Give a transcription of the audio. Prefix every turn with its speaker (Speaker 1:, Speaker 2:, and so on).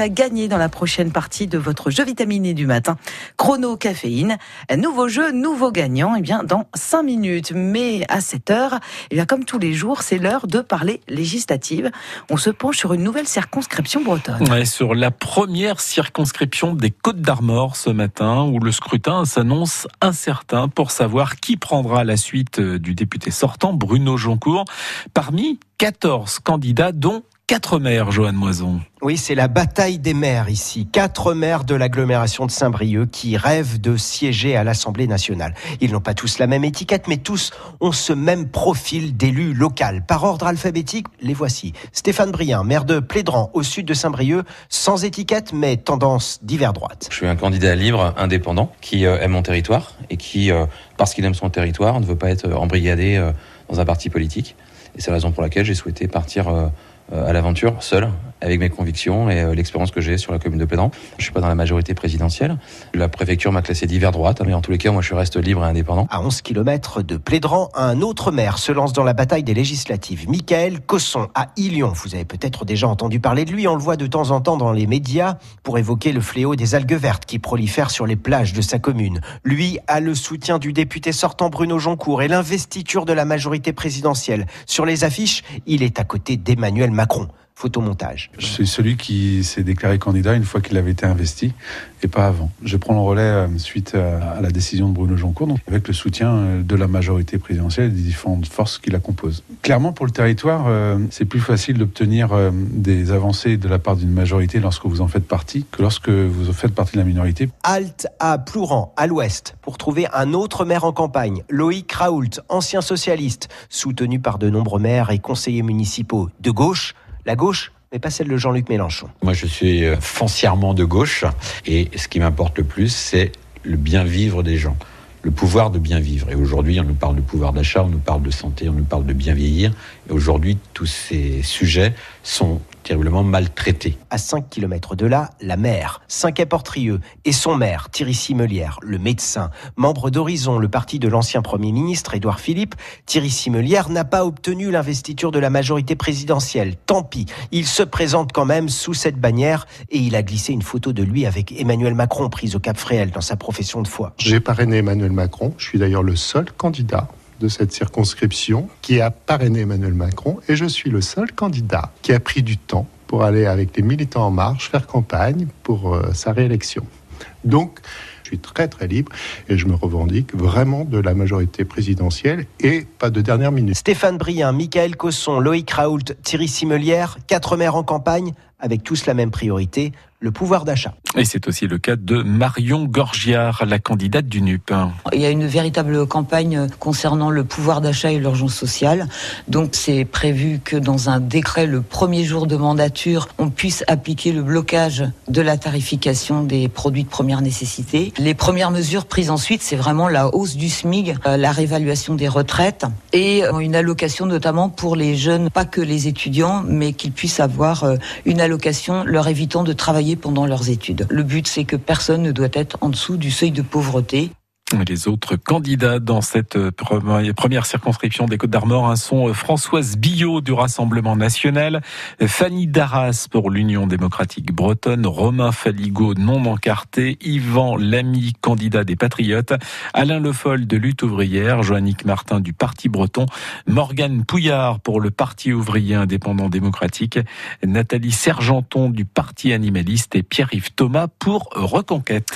Speaker 1: à gagner dans la prochaine partie de votre jeu vitaminé du matin, chrono caféine. Nouveau jeu, nouveau gagnant, et eh bien dans 5 minutes. Mais à cette heure, et eh bien comme tous les jours, c'est l'heure de parler législative. On se penche sur une nouvelle circonscription bretonne.
Speaker 2: Ouais, sur la première circonscription des Côtes d'Armor ce matin, où le scrutin s'annonce incertain pour savoir qui prendra la suite euh, du député sortant, Bruno Joncourt, parmi 14 candidats, dont quatre maires, Joanne Moison.
Speaker 3: Oui, c'est la bataille des maires ici. Quatre maires de l'agglomération de Saint-Brieuc qui rêvent de siéger à l'Assemblée nationale. Ils n'ont pas tous la même étiquette, mais tous ont ce même profil d'élu local. Par ordre alphabétique, les voici. Stéphane Brien, maire de Plédran, au sud de Saint-Brieuc, sans étiquette, mais tendance divers droite.
Speaker 4: Je suis un candidat libre, indépendant, qui euh, aime mon territoire et qui, euh, parce qu'il aime son territoire, ne veut pas être embrigadé euh, dans un parti politique. Et c'est la raison pour laquelle j'ai souhaité partir euh, à l'aventure, seul, avec mes convictions et euh, l'expérience que j'ai sur la commune de Pédan. Je suis pas dans la majorité présidentielle. La préfecture m'a classé d'hiver droite, mais en tous les cas, moi, je reste libre et indépendant.
Speaker 3: À 11 km de Plédran, un autre maire se lance dans la bataille des législatives. Michael Cosson, à Ilion. Vous avez peut-être déjà entendu parler de lui. On le voit de temps en temps dans les médias pour évoquer le fléau des algues vertes qui prolifèrent sur les plages de sa commune. Lui a le soutien du député sortant Bruno Joncourt et l'investiture de la majorité présidentielle. Sur les affiches, il est à côté d'Emmanuel Macron photomontage.
Speaker 5: Je suis celui qui s'est déclaré candidat une fois qu'il avait été investi et pas avant. Je prends le relais euh, suite à la décision de Bruno Joncourt, donc avec le soutien euh, de la majorité présidentielle et des différentes forces qui la composent. Clairement, pour le territoire, euh, c'est plus facile d'obtenir des avancées de la part d'une majorité lorsque vous en faites partie que lorsque vous faites partie de la minorité.
Speaker 3: Halte à Plouran, à l'ouest, pour trouver un autre maire en campagne, Loïc Raoult, ancien socialiste, soutenu par de nombreux maires et conseillers municipaux de gauche la gauche mais pas celle de Jean-Luc Mélenchon.
Speaker 6: Moi, je suis euh, foncièrement de gauche, et ce qui m'importe le plus, c'est le bien vivre des gens, le pouvoir de bien vivre. Et aujourd'hui, on nous parle de pouvoir d'achat, on nous parle de santé, on nous parle de bien vieillir. Et aujourd'hui, tous ces sujets sont terriblement maltraité.
Speaker 3: À 5 km de là, la mer, Saint-Quay-Portrieux, et son maire, Thierry Simelière, le médecin, membre d'Horizon, le parti de l'ancien Premier ministre Édouard Philippe, Thierry Simelière n'a pas obtenu l'investiture de la majorité présidentielle. Tant pis, il se présente quand même sous cette bannière et il a glissé une photo de lui avec Emmanuel Macron prise au Cap Fréhel dans sa profession de foi.
Speaker 7: J'ai parrainé Emmanuel Macron, je suis d'ailleurs le seul candidat de cette circonscription qui a parrainé Emmanuel Macron et je suis le seul candidat qui a pris du temps pour aller avec les militants en marche faire campagne pour euh, sa réélection. Donc, je suis très très libre et je me revendique vraiment de la majorité présidentielle et pas de dernière minute.
Speaker 3: Stéphane Brien, Michael Cosson, Loïc Raoult, Thierry Simelière, quatre maires en campagne avec tous la même priorité, le pouvoir d'achat.
Speaker 2: Et c'est aussi le cas de Marion Gorgiard, la candidate du NUP.
Speaker 8: Il y a une véritable campagne concernant le pouvoir d'achat et l'urgence sociale. Donc c'est prévu que dans un décret, le premier jour de mandature, on puisse appliquer le blocage de la tarification des produits de première nécessité. Les premières mesures prises ensuite, c'est vraiment la hausse du SMIG, euh, la réévaluation des retraites et euh, une allocation notamment pour les jeunes, pas que les étudiants, mais qu'ils puissent avoir euh, une allocation leur évitant de travailler pendant leurs études. Le but, c'est que personne ne doit être en dessous du seuil de pauvreté.
Speaker 2: Les autres candidats dans cette euh, première circonscription des Côtes d'Armor hein, sont euh, Françoise Billot du Rassemblement national, Fanny Darras pour l'Union démocratique bretonne, Romain Faligo non encarté, Yvan Lamy candidat des Patriotes, Alain Le Foll de Lutte ouvrière, Joannick Martin du Parti breton, Morgane Pouillard pour le Parti ouvrier indépendant démocratique, Nathalie Sergenton du Parti animaliste et Pierre-Yves Thomas pour Reconquête.